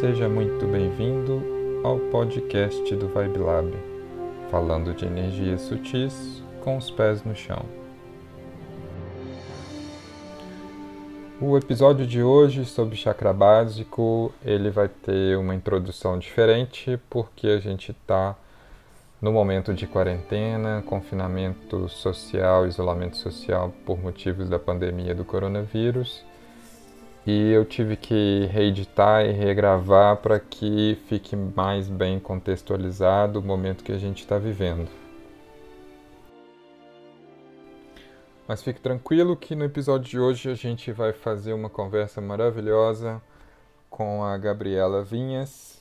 Seja muito bem-vindo ao podcast do Vibe Lab, falando de energias sutis com os pés no chão. O episódio de hoje sobre chakra básico, ele vai ter uma introdução diferente porque a gente está no momento de quarentena, confinamento social, isolamento social por motivos da pandemia do coronavírus e eu tive que reeditar e regravar para que fique mais bem contextualizado o momento que a gente está vivendo. Mas fique tranquilo que no episódio de hoje a gente vai fazer uma conversa maravilhosa com a Gabriela Vinhas,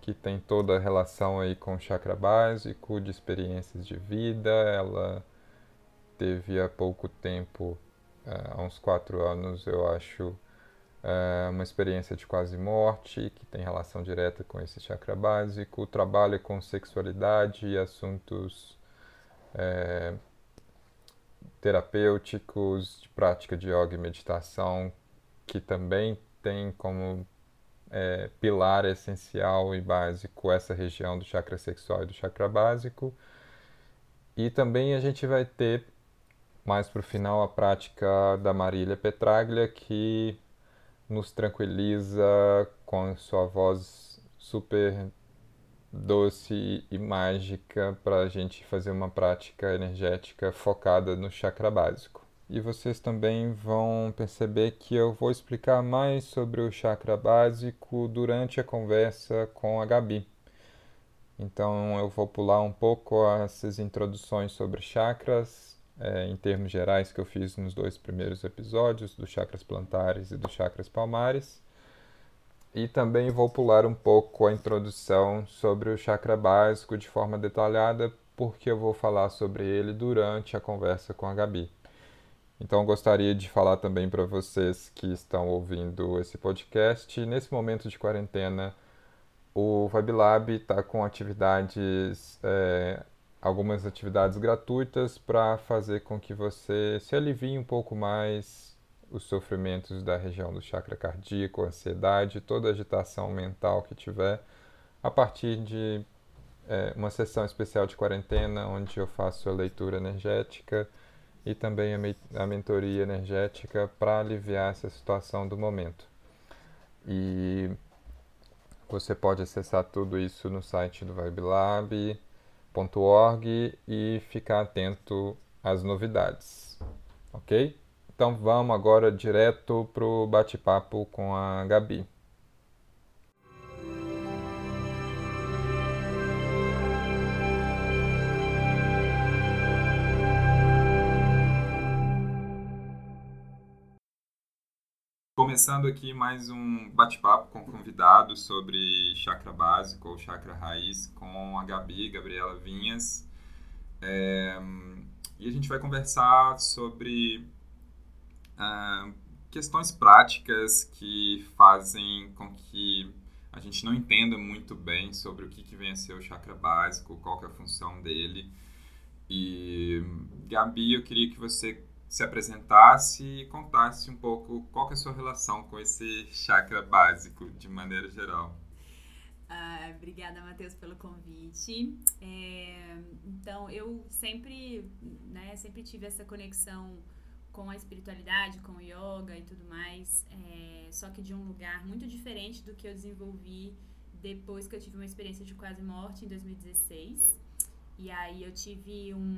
que tem toda a relação aí com o chakra básico, de experiências de vida. Ela teve há pouco tempo, há uns quatro anos, eu acho, é uma experiência de quase morte, que tem relação direta com esse chakra básico, trabalha com sexualidade e assuntos é, terapêuticos, de prática de yoga e meditação, que também tem como é, pilar essencial e básico essa região do chakra sexual e do chakra básico. E também a gente vai ter mais para o final a prática da Marília Petraglia, que nos tranquiliza com sua voz super doce e mágica para a gente fazer uma prática energética focada no chakra básico. E vocês também vão perceber que eu vou explicar mais sobre o chakra básico durante a conversa com a Gabi. Então eu vou pular um pouco essas introduções sobre chakras é, em termos gerais que eu fiz nos dois primeiros episódios, dos chakras plantares e dos chakras palmares. E também vou pular um pouco a introdução sobre o chakra básico de forma detalhada, porque eu vou falar sobre ele durante a conversa com a Gabi. Então, gostaria de falar também para vocês que estão ouvindo esse podcast. Nesse momento de quarentena, o VibLab está com atividades é, algumas atividades gratuitas para fazer com que você se alivie um pouco mais os sofrimentos da região do chakra cardíaco, ansiedade, toda agitação mental que tiver, a partir de é, uma sessão especial de quarentena, onde eu faço a leitura energética e também a, me a mentoria energética para aliviar essa situação do momento. E você pode acessar tudo isso no site do Vibe Www.ecosistema.org e ficar atento às novidades, ok? Então vamos agora direto para o bate-papo com a Gabi. Começando aqui mais um bate-papo com convidados sobre chakra básico ou chakra raiz com a Gabi, Gabriela Vinhas. É, e a gente vai conversar sobre uh, questões práticas que fazem com que a gente não entenda muito bem sobre o que, que vem a ser o chakra básico, qual é a função dele. E, Gabi, eu queria que você se apresentasse e contasse um pouco qual é a sua relação com esse chakra básico, de maneira geral. Ah, obrigada, Matheus, pelo convite. É, então, eu sempre, né, sempre tive essa conexão com a espiritualidade, com o yoga e tudo mais, é, só que de um lugar muito diferente do que eu desenvolvi depois que eu tive uma experiência de quase morte em 2016. E aí eu tive um,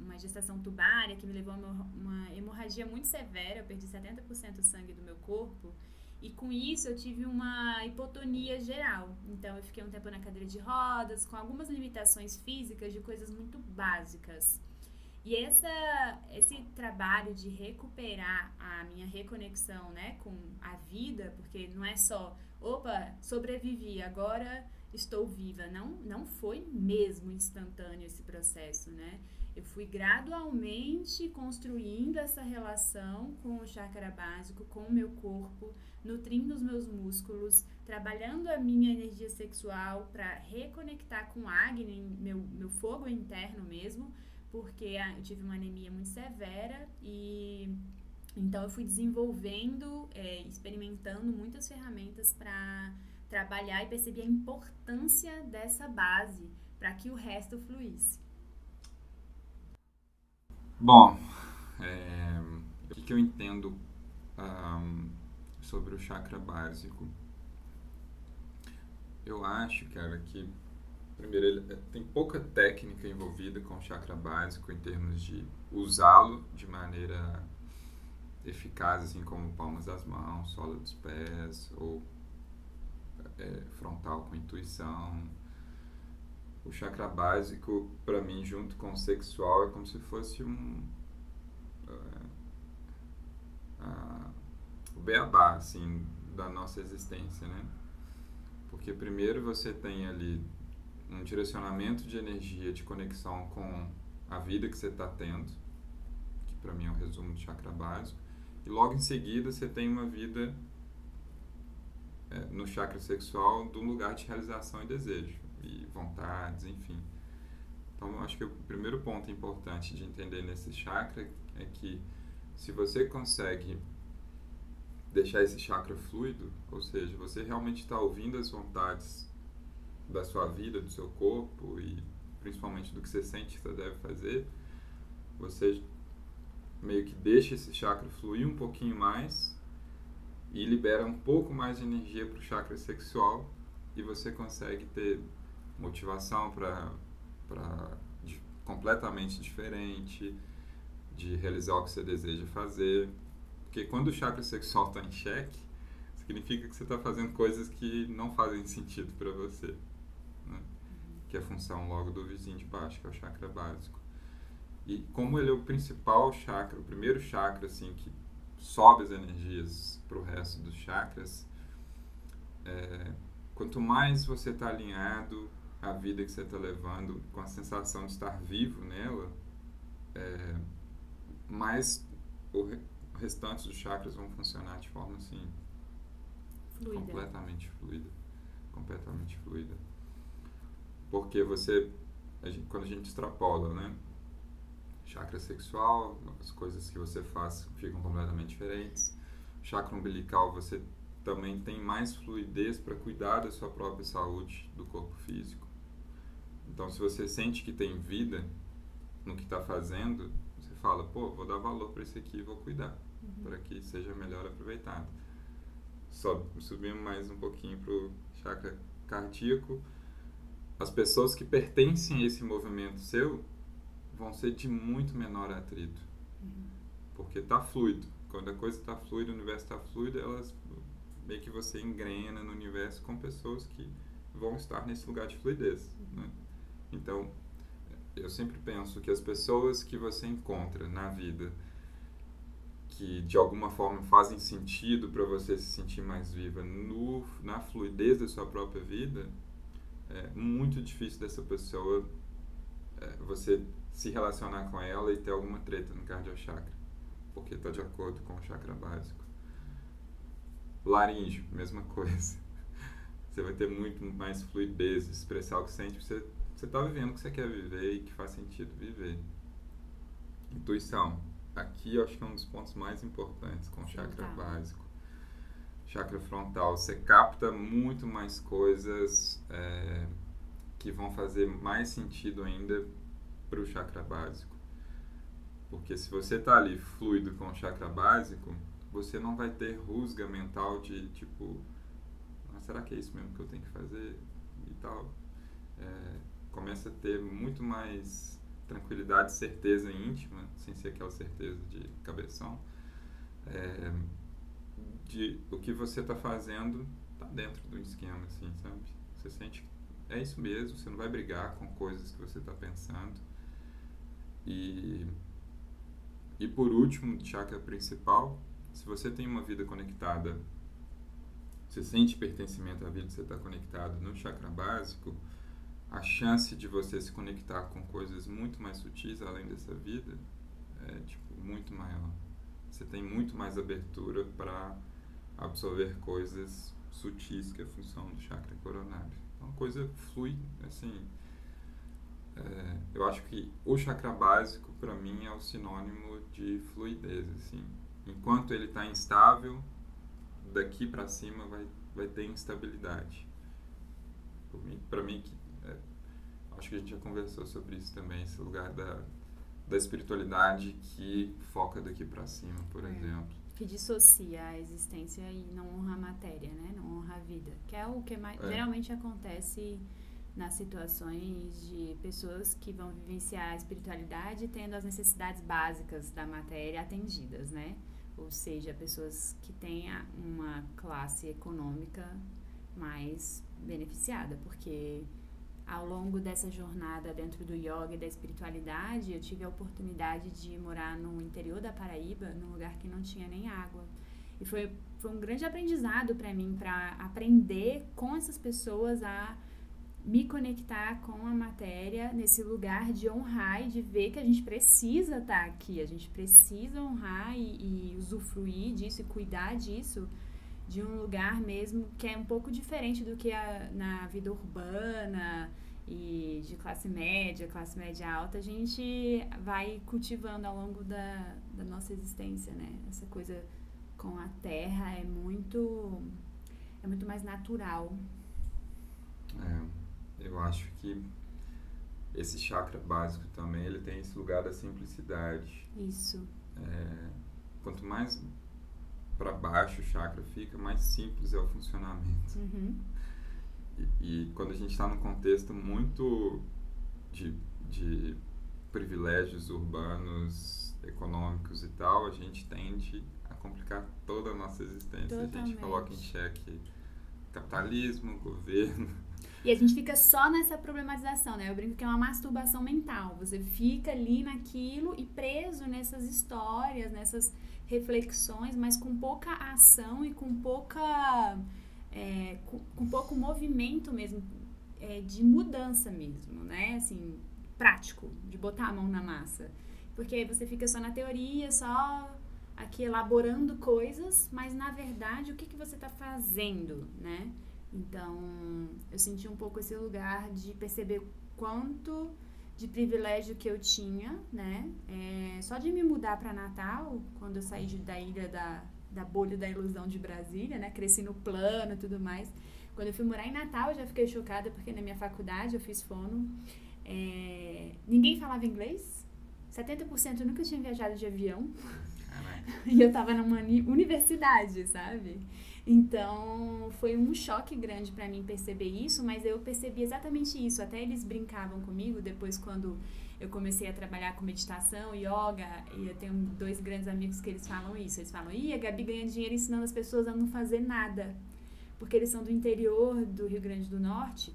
uma gestação tubária que me levou a uma, hemorragia muito severa, eu perdi 70% do sangue do meu corpo. E com isso eu tive uma hipotonia geral. Então eu fiquei um tempo na cadeira de rodas, com algumas limitações físicas de coisas muito básicas. E essa, esse trabalho de recuperar a minha reconexão né, com a vida, porque não é só, opa, sobrevivi, agora estou viva. Não, não foi mesmo instantâneo esse processo, né? Eu fui gradualmente construindo essa relação com o chakra básico, com o meu corpo, nutrindo os meus músculos, trabalhando a minha energia sexual para reconectar com Agni, meu, meu fogo interno mesmo, porque eu tive uma anemia muito severa e então eu fui desenvolvendo, é, experimentando muitas ferramentas para trabalhar e perceber a importância dessa base para que o resto fluísse. Bom, é, o que, eu entendo um, sobre o chakra básico? Eu acho, cara, que primeiro ele é, tem pouca técnica envolvida com o chakra básico em termos de usá-lo de maneira eficaz, assim como palmas das mãos, sola dos pés ou é, frontal com intuição. O chakra básico, para mim, junto com o sexual, é como se fosse um. Uh, o beabá, assim, da nossa existência, né? Porque primeiro você tem ali um direcionamento de energia, de conexão com a vida que você está tendo, que para mim é um resumo do chakra básico, e logo em seguida você tem uma vida é, no chakra sexual de um lugar de realização e desejo, e vontades, enfim. Então, acho que o primeiro ponto importante de entender nesse chakra é que se você consegue deixar esse chakra fluido, ou seja, você realmente está ouvindo as vontades da sua vida, do seu corpo e principalmente do que você sente que você deve fazer, você meio que deixa esse chakra fluir um pouquinho mais e libera um pouco mais de energia para o chakra sexual e você consegue ter motivação para completamente diferente de realizar o que você deseja fazer porque quando o chakra sexual está em xeque significa que você está fazendo coisas que não fazem sentido para você né? que é a função logo do vizinho de baixo que é o chakra básico e como ele é o principal chakra o primeiro chakra assim que sobe as energias para o resto dos chakras, é, quanto mais você está alinhado à vida que você está levando, com a sensação de estar vivo nela, é, mais o, re, o restante dos chakras vão funcionar de forma assim fluida. completamente fluida, completamente fluida, porque você a gente, quando a gente extrapola, né? Chakra sexual, as coisas que você faz ficam completamente diferentes. Chakra umbilical, você também tem mais fluidez para cuidar da sua própria saúde do corpo físico. Então, se você sente que tem vida no que está fazendo, você fala, pô, vou dar valor para isso aqui e vou cuidar, uhum. para que seja melhor aproveitado. Sob, subimos mais um pouquinho para o chakra cardíaco. As pessoas que pertencem a esse movimento seu vão ser de muito menor atrito. Uhum. Porque está fluido. Quando a coisa está fluida, o universo está fluido, elas meio que você engrena no universo com pessoas que vão estar nesse lugar de fluidez. Uhum. Né? Então, eu sempre penso que as pessoas que você encontra na vida que de alguma forma fazem sentido para você se sentir mais viva no, na fluidez da sua própria vida, é muito difícil dessa pessoa é, você se relacionar com ela e ter alguma treta no cardiochakra, porque está de acordo com o chakra básico. Laríngeo, mesma coisa. Você vai ter muito mais fluidez, expressar o que sente, você você está vivendo o que você quer viver e que faz sentido viver. Intuição. Aqui eu acho que é um dos pontos mais importantes com o chakra frontal. básico. Chakra frontal. Você capta muito mais coisas é, que vão fazer mais sentido ainda para o chakra básico. Porque se você está ali fluido com o chakra básico, você não vai ter rusga mental de tipo, ah, será que é isso mesmo que eu tenho que fazer e tal. É, começa a ter muito mais tranquilidade, certeza íntima, sem ser aquela certeza de cabeção, é, de o que você está fazendo está dentro do esquema, assim, sabe? Você sente que é isso mesmo, você não vai brigar com coisas que você está pensando. E, e por último, chakra principal, se você tem uma vida conectada, você sente pertencimento à vida você está conectado no chakra básico, a chance de você se conectar com coisas muito mais sutis além dessa vida é tipo muito maior. Você tem muito mais abertura para absorver coisas sutis que é a função do chakra coronário. Então a coisa flui assim é, eu acho que o chakra básico, para mim, é o sinônimo de fluidez. Assim. Enquanto ele está instável, daqui para cima vai, vai ter instabilidade. para mim, que, é, acho que a gente já conversou sobre isso também, esse lugar da, da espiritualidade que foca daqui para cima, por é. exemplo. Que dissocia a existência e não honra a matéria, né? Não honra a vida. Que é o que mais, é. geralmente acontece nas situações de pessoas que vão vivenciar a espiritualidade tendo as necessidades básicas da matéria atendidas, né? Ou seja, pessoas que têm uma classe econômica mais beneficiada, porque ao longo dessa jornada dentro do yoga e da espiritualidade, eu tive a oportunidade de morar no interior da Paraíba, num lugar que não tinha nem água. E foi, foi um grande aprendizado para mim, para aprender com essas pessoas a me conectar com a matéria nesse lugar de honrar e de ver que a gente precisa estar aqui, a gente precisa honrar e, e usufruir disso e cuidar disso de um lugar mesmo que é um pouco diferente do que a, na vida urbana e de classe média, classe média alta, a gente vai cultivando ao longo da, da nossa existência, né? Essa coisa com a terra é muito é muito mais natural. É. Eu acho que esse chakra básico também, ele tem esse lugar da simplicidade. Isso. É, quanto mais para baixo o chakra fica, mais simples é o funcionamento. Uhum. E, e, quando a gente está num contexto muito de, de privilégios urbanos, econômicos e tal, a gente tende a complicar toda a nossa existência. Totalmente. A gente coloca em xeque capitalismo, governo, e a gente fica só nessa problematização, né? Eu brinco que é uma masturbação mental. Você fica ali naquilo e preso nessas histórias, nessas reflexões, mas com pouca ação e com pouca. É, com, com, pouco movimento mesmo, é, de mudança mesmo, né? Assim, prático, de botar a mão na massa. Porque aí você fica só na teoria, só aqui elaborando coisas, mas na verdade o que, que você está fazendo, né? Então, eu senti um pouco esse lugar de perceber quanto de privilégio que eu tinha, né? É, só de me mudar para Natal, quando eu saí de, da ilha da, da bolha da ilusão de Brasília, né? Cresci no plano e tudo mais. Quando eu fui morar em Natal, eu já fiquei chocada, porque na minha faculdade eu fiz fono. É, ninguém falava inglês. 70% nunca tinha viajado de avião. E eu tava numa universidade, sabe? Então, foi um choque grande para mim perceber isso, mas eu percebi exatamente isso. Até eles brincavam comigo depois quando eu comecei a trabalhar com meditação, yoga, e eu tenho dois grandes amigos que eles falam isso. Eles falam: "Ih, a Gabi ganha dinheiro ensinando as pessoas a não fazer nada". Porque eles são do interior do Rio Grande do Norte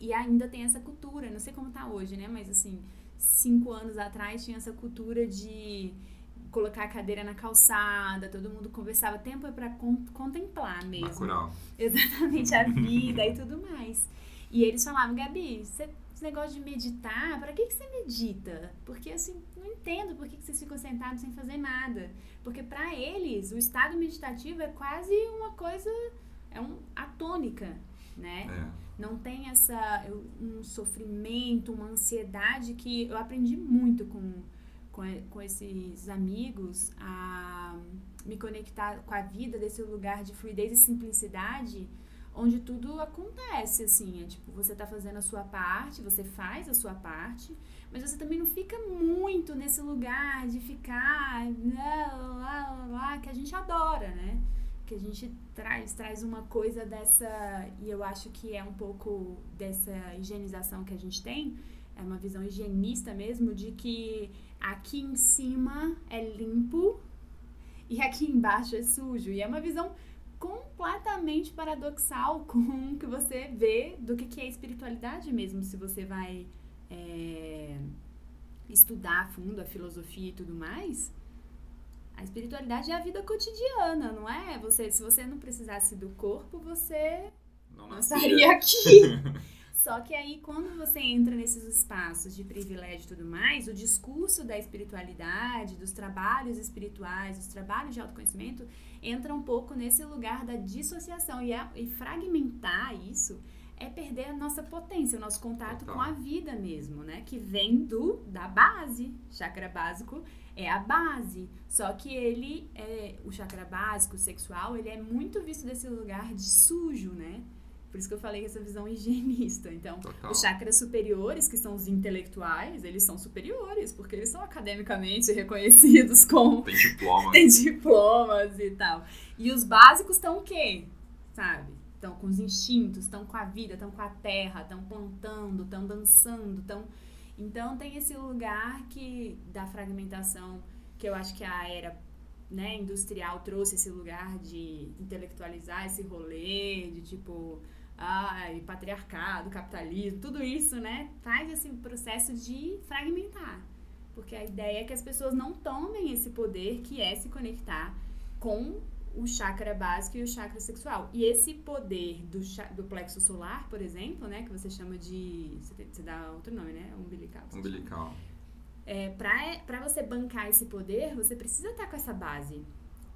e ainda tem essa cultura, não sei como tá hoje, né, mas assim, cinco anos atrás tinha essa cultura de colocar a cadeira na calçada, todo mundo conversava. Tempo é para contemplar mesmo. Natural. Exatamente, a vida e tudo mais. E eles falavam, Gabi, você, esse negócio de meditar, para que, que você medita? Porque assim, não entendo por que, que vocês ficam sentados sem fazer nada. Porque para eles, o estado meditativo é quase uma coisa, é um atônica, né? É. Não tem essa um sofrimento, uma ansiedade que eu aprendi muito com com, com esses amigos a me conectar com a vida desse lugar de fluidez e simplicidade onde tudo acontece, assim, é tipo, você tá fazendo a sua parte, você faz a sua parte, mas você também não fica muito nesse lugar de ficar lá, lá, lá, que a gente adora, né? Que a gente traz, traz uma coisa dessa, e eu acho que é um pouco dessa higienização que a gente tem, é uma visão higienista mesmo, de que aqui em cima é limpo e aqui embaixo é sujo. E é uma visão completamente paradoxal com o que você vê do que, que é espiritualidade mesmo, se você vai é, estudar a fundo a filosofia e tudo mais. A espiritualidade é a vida cotidiana, não é? Você, se você não precisasse do corpo, você não, não estaria aqui. Só que aí, quando você entra nesses espaços de privilégio e tudo mais, o discurso da espiritualidade, dos trabalhos espirituais, dos trabalhos de autoconhecimento, entra um pouco nesse lugar da dissociação. E, e fragmentar isso é perder a nossa potência, o nosso contato Total. com a vida mesmo, né? Que vem do da base. Chakra básico é a base. Só que ele, é, o chakra básico, sexual, ele é muito visto desse lugar de sujo, né? Por isso que eu falei essa visão higienista. Então, Total. os chakras superiores, que são os intelectuais, eles são superiores, porque eles são academicamente reconhecidos como. Tem diploma. Tem diplomas e tal. E os básicos estão o quê? Sabe? Estão com os instintos, estão com a vida, estão com a terra, estão plantando, estão dançando, estão. Então tem esse lugar que da fragmentação que eu acho que a era né, industrial trouxe esse lugar de intelectualizar esse rolê, de tipo, ai, patriarcado, capitalismo, tudo isso, né, traz esse processo de fragmentar. Porque a ideia é que as pessoas não tomem esse poder que é se conectar com o chakra básico e o chakra sexual. E esse poder do, do plexo solar, por exemplo, né, que você chama de. Você, dá outro nome, né? Umbilical. Umbilical. É, para você bancar esse poder, você precisa estar com essa base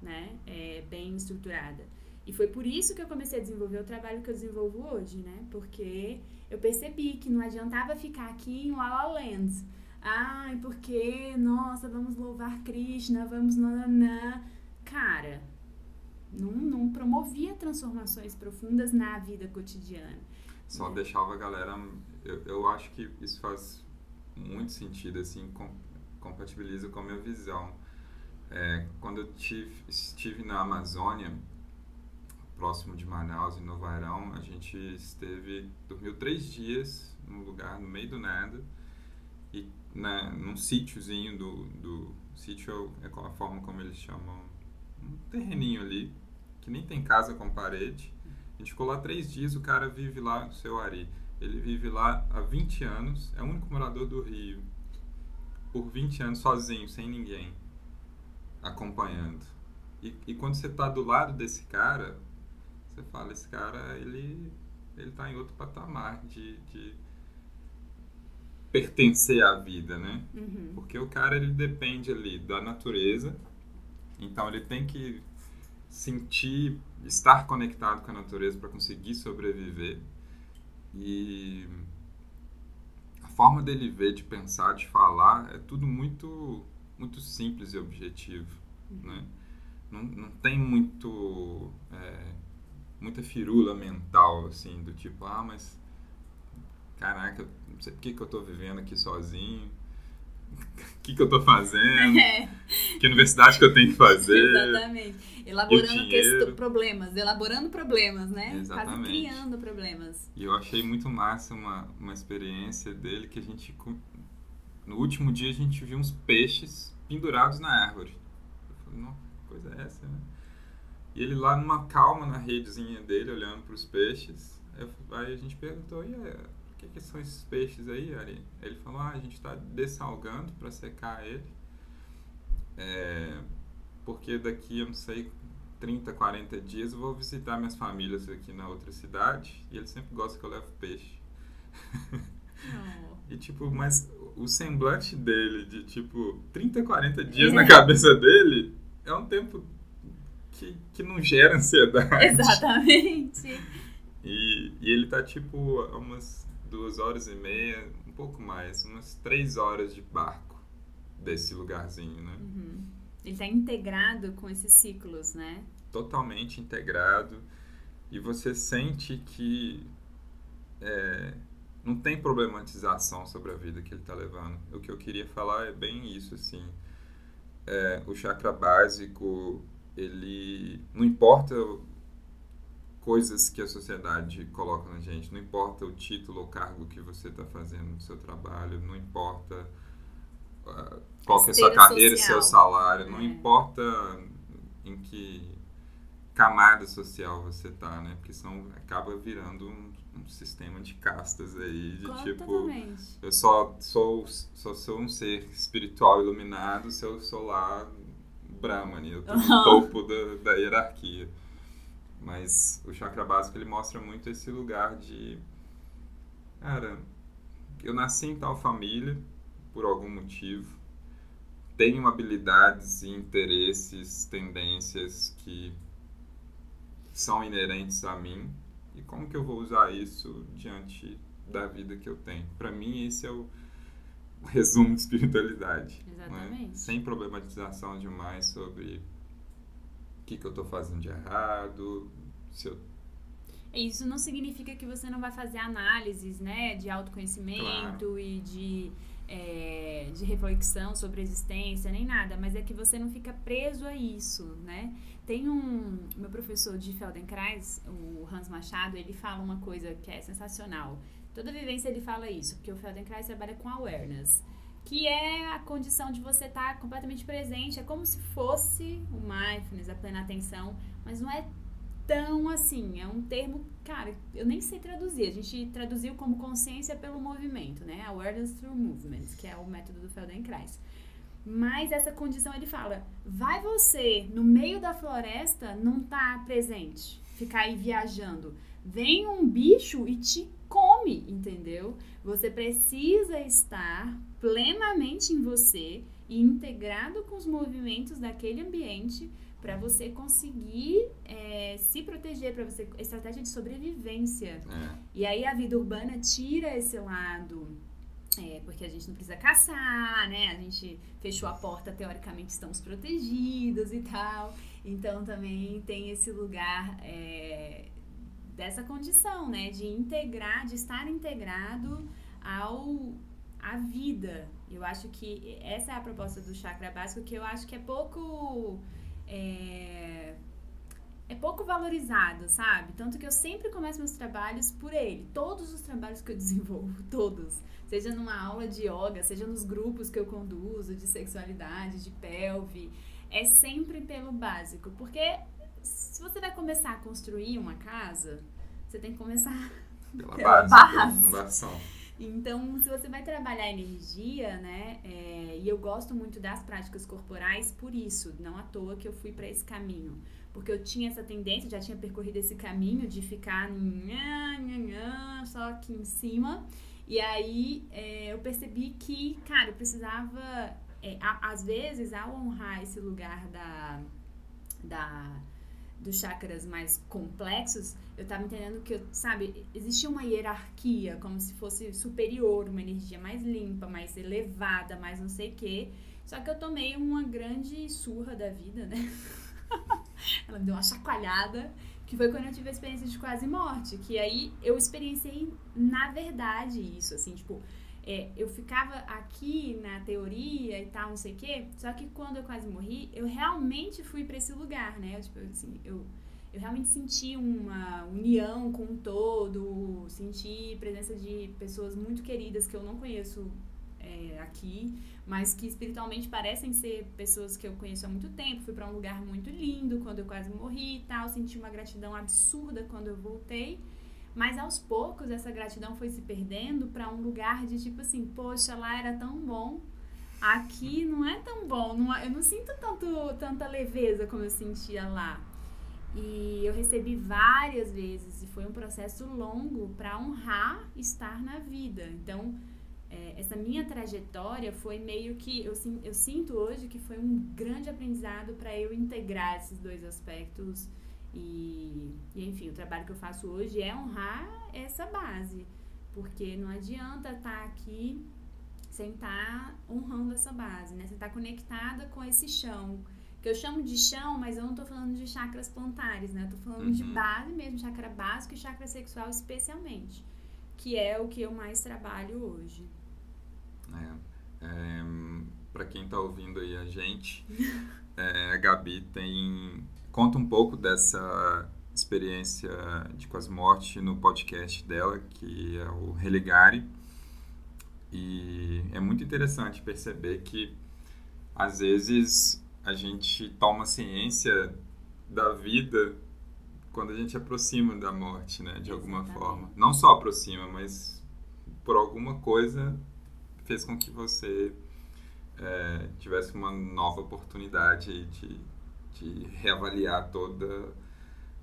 né, é, bem estruturada. E foi por isso que eu comecei a desenvolver o trabalho que eu desenvolvo hoje, né? Porque eu percebi que não adiantava ficar aqui em La La Land. Ai, porque, nossa, vamos louvar Krishna, vamos nananã. Cara, não, não promovia transformações profundas na vida cotidiana. Só né? deixava a galera. Eu, eu acho que isso faz muito sentido, assim, com, compatibiliza com a minha visão. É, quando eu tive, estive na Amazônia, próximo de Manaus, em Novarão, a gente esteve, dormiu três dias num lugar no meio do nada e na, num sítiozinho do, do sítio é a forma como eles chamam um terreninho ali que nem tem casa com parede a gente ficou lá três dias o cara vive lá no seu Ari ele vive lá há 20 anos, é o único morador do Rio. Por 20 anos sozinho, sem ninguém acompanhando. E, e quando você está do lado desse cara, você fala, esse cara, ele ele está em outro patamar de, de pertencer à vida, né? Uhum. Porque o cara, ele depende ali da natureza, então ele tem que sentir, estar conectado com a natureza para conseguir sobreviver. E a forma dele ver, de pensar, de falar, é tudo muito, muito simples e objetivo, uhum. né? Não, não tem muito, é, muita firula mental, assim, do tipo, ah, mas, caraca, não sei por que, que eu estou vivendo aqui sozinho, o que, que eu estou fazendo, é. que universidade que eu tenho que fazer. Exatamente. Elaborando problemas, elaborando problemas, né? Exatamente. Quase criando problemas. E eu achei muito massa uma, uma experiência dele que a gente. No último dia a gente viu uns peixes pendurados na árvore. Eu falei, não, que coisa é essa, né? E ele lá numa calma na redezinha dele, olhando para os peixes. Aí a gente perguntou, e o que, que são esses peixes aí, Ari? Ele falou, ah, a gente está dessalgando para secar ele. É, porque daqui, eu não sei, 30, 40 dias eu vou visitar minhas famílias aqui na outra cidade e ele sempre gosta que eu leve peixe. E tipo, mas o semblante dele de tipo 30, 40 dias é. na cabeça dele é um tempo que, que não gera ansiedade. Exatamente. E, e ele tá tipo a umas duas horas e meia, um pouco mais, umas três horas de barco desse lugarzinho, né? Uhum. Ele está integrado com esses ciclos, né? Totalmente integrado. E você sente que é, não tem problematização sobre a vida que ele está levando. O que eu queria falar é bem isso, assim. É, o chakra básico, ele... Não importa coisas que a sociedade coloca na gente, não importa o título ou cargo que você está fazendo no seu trabalho, não importa qual que é a sua carreira, social. seu salário, não é. importa em que camada social você tá, né? Porque são, acaba virando um, um sistema de castas aí, de tipo, eu só sou, só sou um ser espiritual iluminado se eu sou lá Brahmani, eu tô no topo da, da hierarquia. Mas o chakra básico ele mostra muito esse lugar de, cara, eu nasci em tal família, por algum motivo, tenho habilidades e interesses, tendências que são inerentes a mim e como que eu vou usar isso diante da vida que eu tenho. Para mim, esse é o resumo de espiritualidade. Exatamente. Né? Sem problematização demais sobre o que, que eu estou fazendo de errado, se eu Isso não significa que você não vai fazer análises, né, de autoconhecimento claro. e de, é, de reflexão sobre a existência, nem nada, mas é que você não fica preso a isso, né? Tem um meu professor de Feldenkrais, o Hans Machado, ele fala uma coisa que é sensacional. Toda vivência ele fala isso, porque o Feldenkrais trabalha com awareness que é a condição de você estar tá completamente presente. É como se fosse o mindfulness, a plena atenção, mas não é tão assim. É um termo, cara, eu nem sei traduzir. A gente traduziu como consciência pelo movimento, né? Awareness through movement, que é o método do Feldenkrais. Mas essa condição ele fala: vai você no meio da floresta não tá presente, ficar aí viajando. Vem um bicho e te come, entendeu? Você precisa estar plenamente em você e integrado com os movimentos daquele ambiente para você conseguir é, se proteger, para você estratégia de sobrevivência. É. E aí a vida urbana tira esse lado, é, porque a gente não precisa caçar, né? A gente fechou a porta, teoricamente estamos protegidos e tal. Então também tem esse lugar é, dessa condição, né? De integrar, de estar integrado ao a vida. Eu acho que essa é a proposta do chakra básico, que eu acho que é pouco. É, é pouco valorizado, sabe? Tanto que eu sempre começo meus trabalhos por ele. Todos os trabalhos que eu desenvolvo, todos. Seja numa aula de yoga, seja nos grupos que eu conduzo, de sexualidade, de pelve. É sempre pelo básico. Porque se você vai começar a construir uma casa, você tem que começar pela, pela base, base. Pela fundação. Então, se você vai trabalhar energia, né? É, e eu gosto muito das práticas corporais por isso, não à toa que eu fui para esse caminho. Porque eu tinha essa tendência, já tinha percorrido esse caminho de ficar nha, nha, nha, só aqui em cima. E aí é, eu percebi que, cara, eu precisava, é, a, às vezes, ao honrar esse lugar da, da dos chakras mais complexos, eu tava entendendo que, sabe, existia uma hierarquia, como se fosse superior, uma energia mais limpa, mais elevada, mais não sei o quê. Só que eu tomei uma grande surra da vida, né? Ela me deu uma chacoalhada, que foi quando eu tive a experiência de quase morte, que aí eu experienciei na verdade isso, assim, tipo, é, eu ficava aqui na teoria e tal, não sei o quê, só que quando eu quase morri, eu realmente fui para esse lugar, né? Eu, tipo, assim, eu, eu realmente senti uma união com o todo, senti presença de pessoas muito queridas que eu não conheço é, aqui, mas que espiritualmente parecem ser pessoas que eu conheço há muito tempo. Fui para um lugar muito lindo quando eu quase morri e tal, senti uma gratidão absurda quando eu voltei. Mas aos poucos essa gratidão foi se perdendo para um lugar de tipo assim, poxa, lá era tão bom. Aqui não é tão bom, não, eu não sinto tanto, tanta leveza como eu sentia lá. E eu recebi várias vezes e foi um processo longo para honrar estar na vida. Então, é, essa minha trajetória foi meio que eu, eu sinto hoje que foi um grande aprendizado para eu integrar esses dois aspectos e, e, enfim, o trabalho que eu faço hoje é honrar essa base, porque não adianta estar tá aqui sem estar tá honrando essa base, né? Você está conectada com esse chão, que eu chamo de chão, mas eu não estou falando de chakras plantares, né? Eu tô falando uhum. de base mesmo, chakra básico e chakra sexual especialmente, que é o que eu mais trabalho hoje. É, é, para quem está ouvindo aí a gente, é, a Gabi tem conta um pouco dessa experiência de quase morte no podcast dela, que é o Religare. E é muito interessante perceber que às vezes a gente toma ciência da vida quando a gente aproxima da morte, né, de alguma Exatamente. forma. Não só aproxima, mas por alguma coisa fez com que você é, tivesse uma nova oportunidade de de reavaliar toda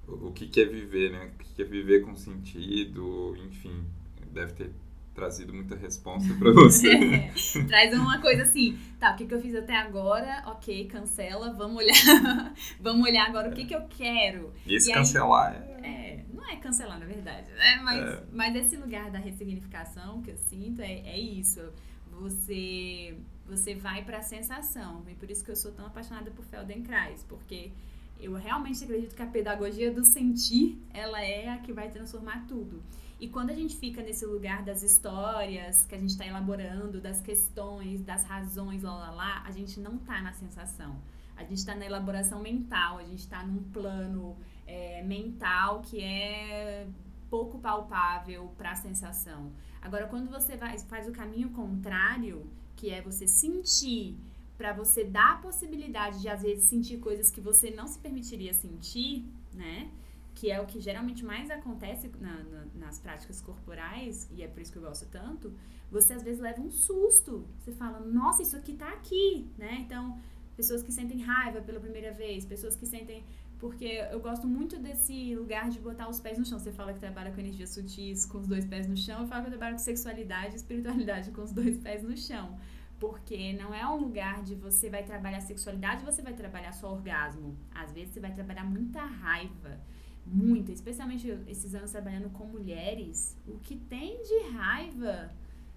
o que quer viver, né? O que quer viver com sentido, enfim, deve ter trazido muita resposta para você. é, traz uma coisa assim, tá, o que, que eu fiz até agora, ok, cancela, vamos olhar, vamos olhar agora o que, que eu quero. E esse e cancelar aí, é... é... Não é cancelar, na verdade, né? Mas, é. mas esse lugar da ressignificação que eu sinto é, é isso. Você você vai para a sensação. E por isso que eu sou tão apaixonada por Feldenkrais, porque eu realmente acredito que a pedagogia do sentir, ela é a que vai transformar tudo. E quando a gente fica nesse lugar das histórias que a gente está elaborando, das questões, das razões, lá, lá, lá, a gente não tá na sensação. A gente está na elaboração mental, a gente está num plano é, mental que é pouco palpável para a sensação. Agora, quando você vai, faz o caminho contrário, que é você sentir, para você dar a possibilidade de, às vezes, sentir coisas que você não se permitiria sentir, né? Que é o que geralmente mais acontece na, na, nas práticas corporais, e é por isso que eu gosto tanto, você às vezes leva um susto. Você fala, nossa, isso aqui tá aqui, né? Então, pessoas que sentem raiva pela primeira vez, pessoas que sentem. Porque eu gosto muito desse lugar de botar os pés no chão. Você fala que trabalha com energias sutis com os dois pés no chão, eu falo que eu trabalho com sexualidade e espiritualidade com os dois pés no chão. Porque não é um lugar de você vai trabalhar sexualidade você vai trabalhar só orgasmo. Às vezes você vai trabalhar muita raiva. Muita, especialmente esses anos trabalhando com mulheres. O que tem de raiva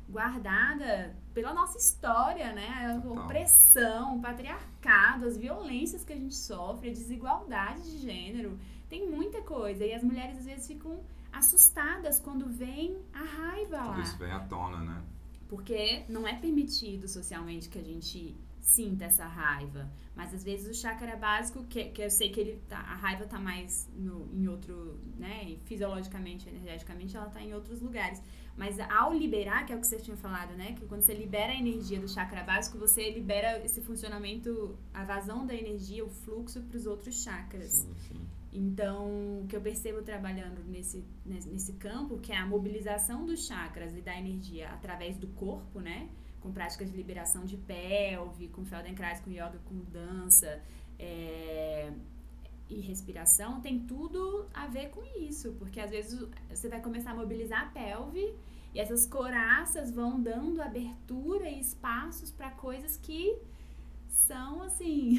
guardada pela nossa história, né? A opressão, o patriarcado, as violências que a gente sofre, a desigualdade de gênero. Tem muita coisa. E as mulheres às vezes ficam assustadas quando vem a raiva lá. isso vem à tona, né? Porque não é permitido socialmente que a gente sinta essa raiva. Mas às vezes o chakra básico, que, que eu sei que ele tá, a raiva tá mais no, em outro, né? Fisiologicamente, energeticamente, ela tá em outros lugares. Mas ao liberar, que é o que você tinha falado, né? Que quando você libera a energia do chakra básico, você libera esse funcionamento, a vazão da energia, o fluxo para os outros chakras. Sim, sim. Então, o que eu percebo trabalhando nesse, nesse campo, que é a mobilização dos chakras e da energia através do corpo, né? Com práticas de liberação de pelve, com Feldenkrais, com yoga, com dança, é, e respiração tem tudo a ver com isso, porque às vezes você vai começar a mobilizar a pelve e essas coraças vão dando abertura e espaços para coisas que são assim.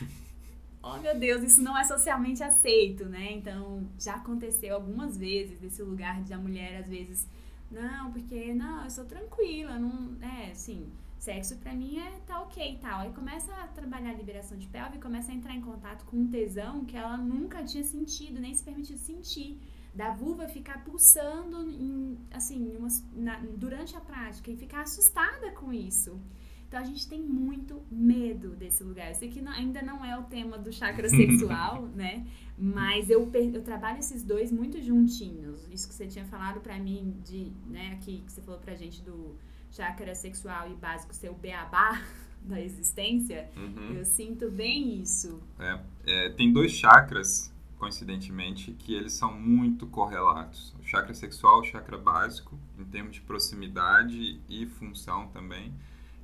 oh meu Deus, isso não é socialmente aceito, né? Então já aconteceu algumas vezes desse lugar de a mulher às vezes, não, porque não, eu sou tranquila, não, é, assim Sexo para mim é tá ok e tal. Aí começa a trabalhar a liberação de pelve, começa a entrar em contato com um tesão que ela nunca tinha sentido, nem se permitido sentir. Da vulva ficar pulsando em, assim, uma, na, durante a prática e ficar assustada com isso. Então a gente tem muito medo desse lugar. Eu sei que não, ainda não é o tema do chakra sexual, né? Mas eu, eu trabalho esses dois muito juntinhos. Isso que você tinha falado para mim de, né, aqui que você falou pra gente do chácara sexual e básico ser o beabá da existência, uhum. eu sinto bem isso. É, é, tem dois chakras, coincidentemente, que eles são muito correlatos. O chakra sexual, o chakra básico, em termos de proximidade e função também.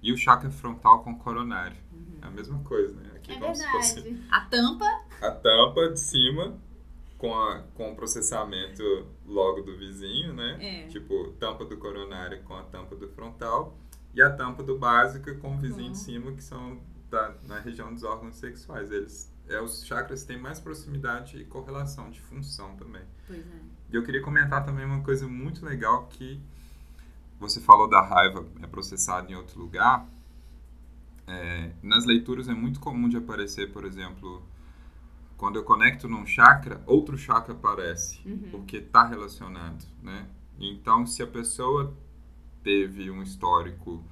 E o chakra frontal com o coronário. Uhum. É a mesma coisa, né? Aqui é verdade. Fosse... A tampa? A tampa de cima com, a, com o processamento logo do vizinho, né? É. Tipo, tampa do coronário com a tampa do frontal e a tampa do básico com o vizinho uhum. de cima, que são da, na região dos órgãos sexuais. Eles, é, os chakras têm mais proximidade e correlação de função também. Pois é. E eu queria comentar também uma coisa muito legal que você falou da raiva é processada em outro lugar. É, nas leituras é muito comum de aparecer, por exemplo, quando eu conecto num chakra, outro chakra aparece, uhum. porque está relacionado, né? Então, se a pessoa teve um histórico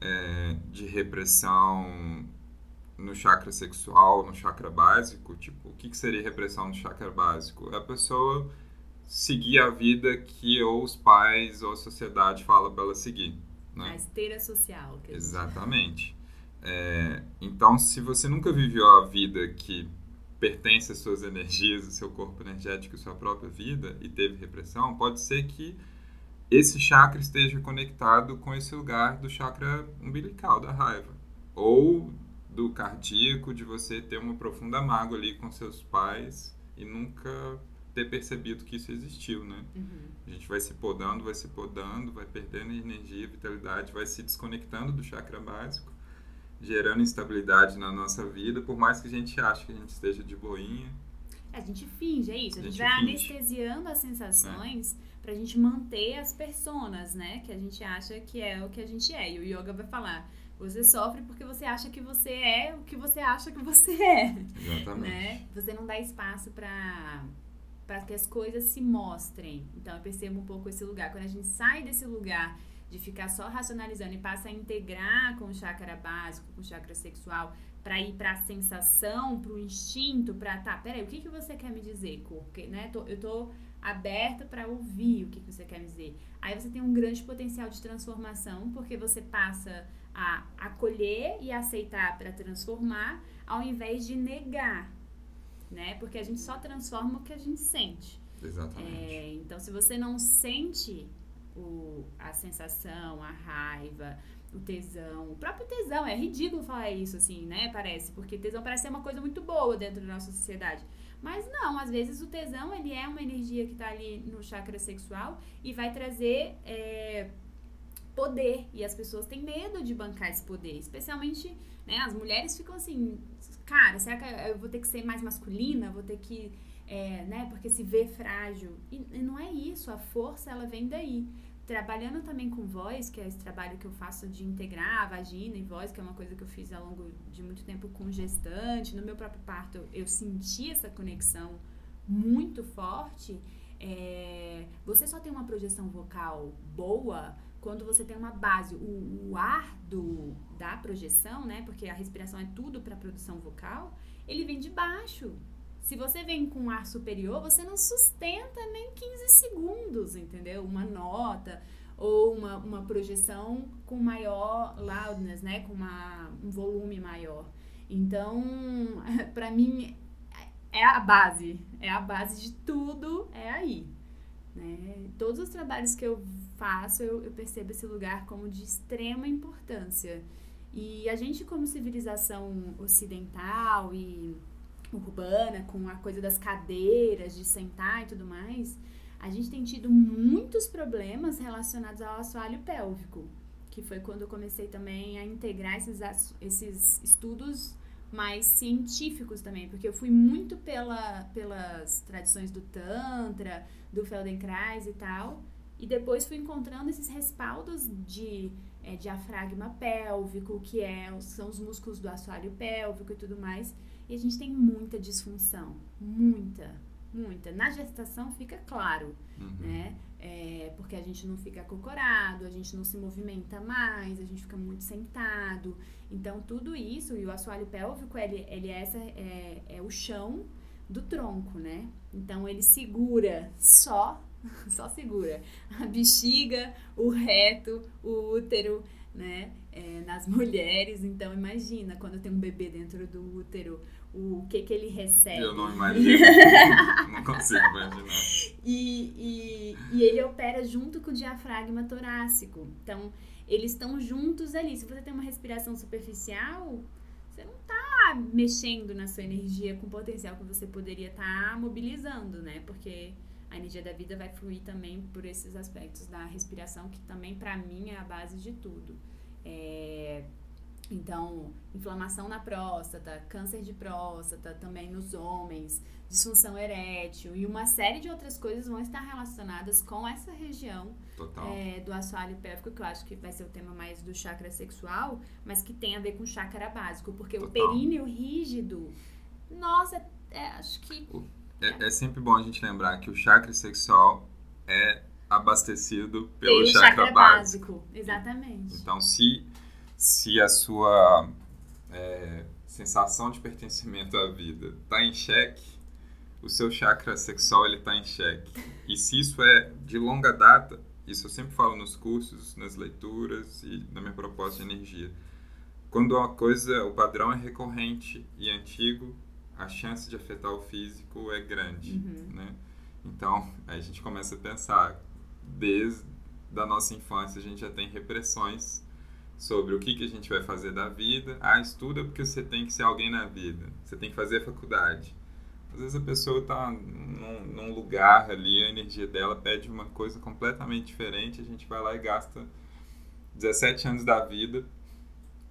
é, de repressão no chakra sexual, no chakra básico, tipo, o que, que seria repressão no chakra básico? É a pessoa seguir a vida que ou os pais ou a sociedade fala para ela seguir. Né? A esteira social. Exatamente. É, então, se você nunca viveu a vida que pertence às suas energias, ao seu corpo energético, à sua própria vida e teve repressão, pode ser que esse chakra esteja conectado com esse lugar do chakra umbilical, da raiva. Ou do cardíaco, de você ter uma profunda mágoa ali com seus pais e nunca ter percebido que isso existiu, né? Uhum. A gente vai se podando, vai se podando, vai perdendo energia, vitalidade, vai se desconectando do chakra básico gerando instabilidade na nossa vida, por mais que a gente ache que a gente esteja de boinha. É, a gente finge, é isso. A, a gente, vai finge. anestesiando as sensações é. pra gente manter as personas, né? Que a gente acha que é o que a gente é. E o yoga vai falar, Você sofre porque você acha que você é o que você acha que você é. Exatamente. Né? Você não dá espaço para para que as coisas se mostrem. Então eu percebo um pouco esse lugar. Quando a gente sai desse lugar de ficar só racionalizando e passa a integrar com o chakra básico, com o chakra sexual, para ir para a sensação, para o instinto, para tá, peraí, o que, que você quer me dizer, corpo? Né? Tô, eu tô aberta para ouvir o que, que você quer me dizer. Aí você tem um grande potencial de transformação, porque você passa a acolher e aceitar para transformar, ao invés de negar, né? Porque a gente só transforma o que a gente sente. Exatamente. É, então, se você não sente o, a sensação, a raiva, o tesão, o próprio tesão, é ridículo falar isso assim, né? Parece, porque tesão parece ser uma coisa muito boa dentro da nossa sociedade. Mas não, às vezes o tesão, ele é uma energia que está ali no chakra sexual e vai trazer é, poder. E as pessoas têm medo de bancar esse poder, especialmente, né? As mulheres ficam assim, cara, será que eu vou ter que ser mais masculina? Vou ter que é, né? Porque se vê frágil. E, e, não é isso, a força ela vem daí. Trabalhando também com voz, que é esse trabalho que eu faço de integrar a vagina e voz, que é uma coisa que eu fiz ao longo de muito tempo com gestante. No meu próprio parto, eu senti essa conexão muito forte. É, você só tem uma projeção vocal boa quando você tem uma base. O, o ar do, da projeção, né? Porque a respiração é tudo para produção vocal, ele vem de baixo. Se você vem com um ar superior, você não sustenta nem 15 segundos, entendeu? Uma nota ou uma, uma projeção com maior loudness, né? Com uma, um volume maior. Então, para mim, é a base. É a base de tudo, é aí. Né? Todos os trabalhos que eu faço, eu, eu percebo esse lugar como de extrema importância. E a gente, como civilização ocidental e urbana, com a coisa das cadeiras, de sentar e tudo mais, a gente tem tido muitos problemas relacionados ao assoalho pélvico, que foi quando eu comecei também a integrar esses, esses estudos mais científicos também, porque eu fui muito pela, pelas tradições do Tantra, do Feldenkrais e tal, e depois fui encontrando esses respaldos de é, diafragma pélvico, que é, são os músculos do assoalho pélvico e tudo mais, e a gente tem muita disfunção, muita, muita. Na gestação fica claro, uhum. né? É, porque a gente não fica acocorado, a gente não se movimenta mais, a gente fica muito sentado. Então, tudo isso, e o assoalho pélvico, ele, ele é, essa, é, é o chão do tronco, né? Então, ele segura só, só segura a bexiga, o reto, o útero, né? É, nas mulheres. Então, imagina quando tem um bebê dentro do útero, o que que ele recebe. Eu não imagino. não consigo imaginar. E, e, e ele opera junto com o diafragma torácico. Então, eles estão juntos ali. Se você tem uma respiração superficial, você não está mexendo na sua energia com o potencial que você poderia estar tá mobilizando, né? Porque a energia da vida vai fluir também por esses aspectos da respiração, que também, para mim, é a base de tudo. É, então, inflamação na próstata, câncer de próstata também nos homens, disfunção erétil e uma série de outras coisas vão estar relacionadas com essa região é, do assoalho pélvico, que eu acho que vai ser o tema mais do chakra sexual, mas que tem a ver com chakra básico, porque Total. o períneo rígido, nossa, é, acho que... É, é sempre bom a gente lembrar que o chakra sexual é abastecido pelo, chakra, chakra básico. básico. Exatamente. Então, se se a sua é, sensação de pertencimento à vida está em xeque, o seu chakra sexual ele está em xeque. E se isso é de longa data, isso eu sempre falo nos cursos, nas leituras e na minha proposta de energia. Quando a coisa, o padrão é recorrente e antigo, a chance de afetar o físico é grande, uhum. né? Então, aí a gente começa a pensar, desde a nossa infância a gente já tem repressões sobre o que, que a gente vai fazer da vida. Ah, estuda porque você tem que ser alguém na vida. Você tem que fazer a faculdade. Às vezes a pessoa está num, num, lugar ali, a energia dela pede uma coisa completamente diferente, a gente vai lá e gasta 17 anos da vida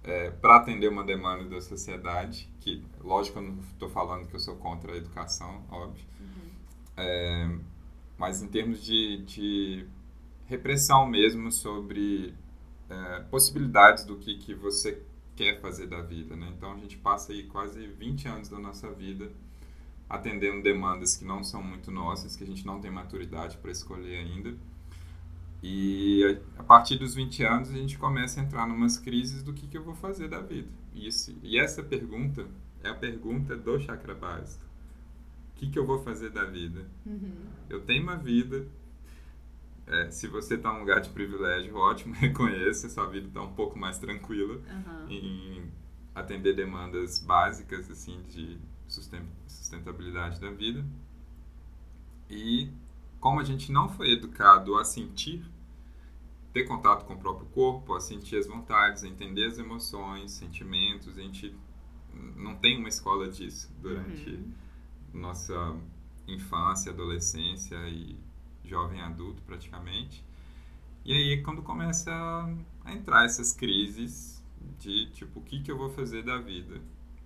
é, para atender uma demanda da sociedade, que, lógico, eu não estou falando que eu sou contra a educação, óbvio, uhum. é, mas em termos de, de repressão mesmo sobre é, possibilidades do que, que você quer fazer da vida, né? Então a gente passa aí quase 20 anos da nossa vida atendendo demandas que não são muito nossas, que a gente não tem maturidade para escolher ainda. E a partir dos 20 anos a gente começa a entrar numas crises do que, que eu vou fazer da vida. E, isso, e essa pergunta é a pergunta do chakra básico. O que, que eu vou fazer da vida? Uhum. Eu tenho uma vida. É, se você está num lugar de privilégio, ótimo, reconheça, sua vida está um pouco mais tranquila uhum. em atender demandas básicas assim de sustentabilidade da vida. E como a gente não foi educado a sentir, ter contato com o próprio corpo, a sentir as vontades, a entender as emoções, sentimentos, a gente não tem uma escola disso durante uhum. nossa infância, adolescência e jovem adulto praticamente. E aí quando começa a entrar essas crises de tipo, o que, que eu vou fazer da vida?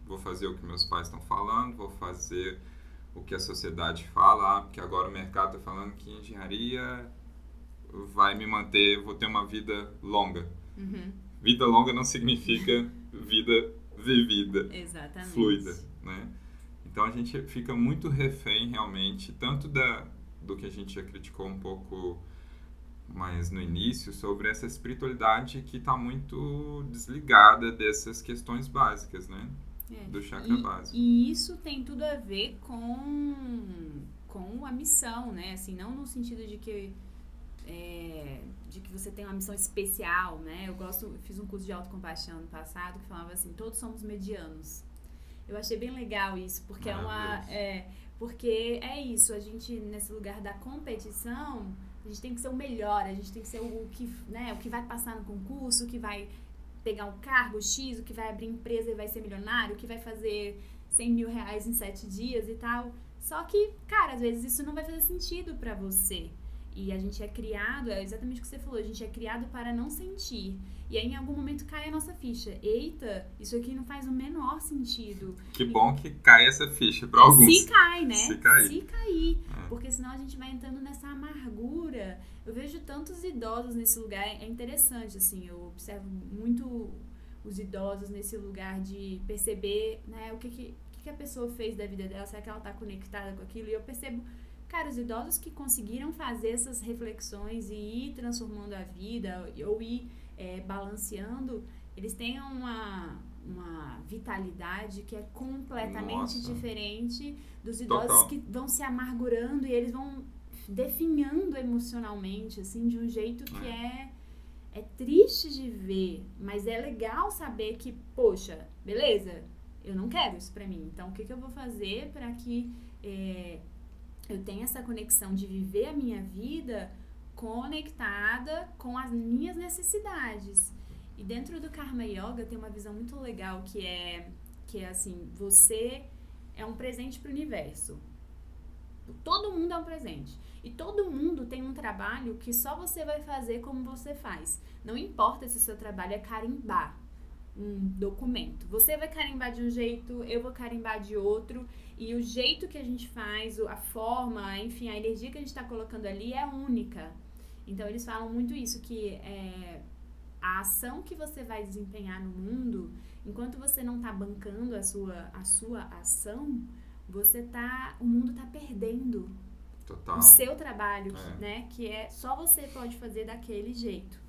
vou fazer o que meus pais estão falando, vou fazer o que a sociedade fala, porque agora o mercado está falando que engenharia vai me manter, vou ter uma vida longa. Uhum. Vida longa não significa vida vivida, Exatamente. fluida, né? Então a gente fica muito refém realmente, tanto da, do que a gente já criticou um pouco mais no início, sobre essa espiritualidade que está muito desligada dessas questões básicas, né? É. do chakra e, básico. E isso tem tudo a ver com, com a missão, né? Assim, não no sentido de que é, de que você tem uma missão especial, né? Eu gosto, fiz um curso de autocompaixão no passado que falava assim, todos somos medianos. Eu achei bem legal isso, porque é uma é, porque é isso, a gente nesse lugar da competição, a gente tem que ser o melhor, a gente tem que ser o que, né, o que vai passar no concurso, o que vai pegar um cargo X, o que vai abrir empresa e vai ser milionário, o que vai fazer 100 mil reais em sete dias e tal. Só que, cara, às vezes isso não vai fazer sentido para você. E a gente é criado, é exatamente o que você falou, a gente é criado para não sentir. E aí em algum momento cai a nossa ficha. Eita, isso aqui não faz o menor sentido. Que bom que cai essa ficha para alguns. Se cai, né? Se cair. Se cair. É. Porque senão a gente vai entrando nessa amargura. Eu vejo tantos idosos nesse lugar, é interessante, assim, eu observo muito os idosos nesse lugar de perceber, né, o que, que, que a pessoa fez da vida dela, será que ela está conectada com aquilo? E eu percebo Cara, os idosos que conseguiram fazer essas reflexões e ir transformando a vida ou ir é, balanceando, eles têm uma, uma vitalidade que é completamente Nossa. diferente dos idosos Total. que vão se amargurando e eles vão definhando emocionalmente, assim, de um jeito que é. é, é triste de ver, mas é legal saber que, poxa, beleza, eu não quero isso pra mim, então o que, que eu vou fazer para que é, eu tenha essa conexão de viver a minha vida conectada com as minhas necessidades. E dentro do Karma Yoga tem uma visão muito legal que é que é assim, você é um presente para o universo. Todo mundo é um presente. E todo mundo tem um trabalho que só você vai fazer como você faz. Não importa se o seu trabalho é carimbar um documento. Você vai carimbar de um jeito, eu vou carimbar de outro. E o jeito que a gente faz, a forma, enfim, a energia que a gente está colocando ali é única. Então eles falam muito isso, que é, a ação que você vai desempenhar no mundo, enquanto você não está bancando a sua, a sua ação, você tá. O mundo está perdendo Total. o seu trabalho, é. né? Que é só você pode fazer daquele jeito.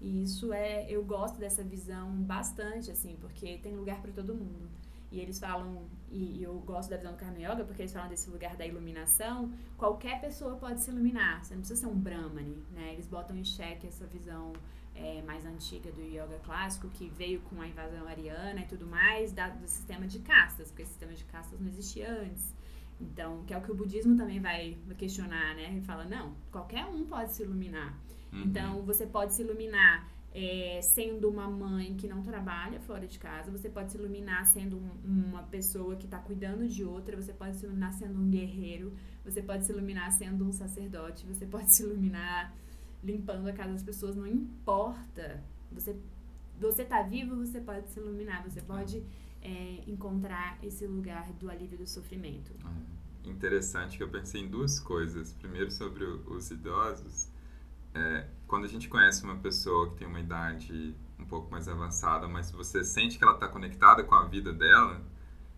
E isso é, eu gosto dessa visão bastante, assim, porque tem lugar para todo mundo. E eles falam, e eu gosto da visão do Karma Yoga, porque eles falam desse lugar da iluminação. Qualquer pessoa pode se iluminar, você não precisa ser um Brahmani, né? Eles botam em xeque essa visão é, mais antiga do yoga clássico, que veio com a invasão ariana e tudo mais, da, do sistema de castas, porque o sistema de castas não existia antes. Então, que é o que o budismo também vai questionar, né? Ele fala, não, qualquer um pode se iluminar. Uhum. Então, você pode se iluminar é, sendo uma mãe que não trabalha fora de casa, você pode se iluminar sendo um, uma pessoa que está cuidando de outra, você pode se iluminar sendo um guerreiro, você pode se iluminar sendo um sacerdote, você pode se iluminar limpando a casa das pessoas, não importa. Você você tá vivo, você pode se iluminar, você pode é, encontrar esse lugar do alívio do sofrimento. Interessante que eu pensei em duas coisas. Primeiro sobre os idosos, é, quando a gente conhece uma pessoa que tem uma idade um pouco mais avançada, mas você sente que ela está conectada com a vida dela,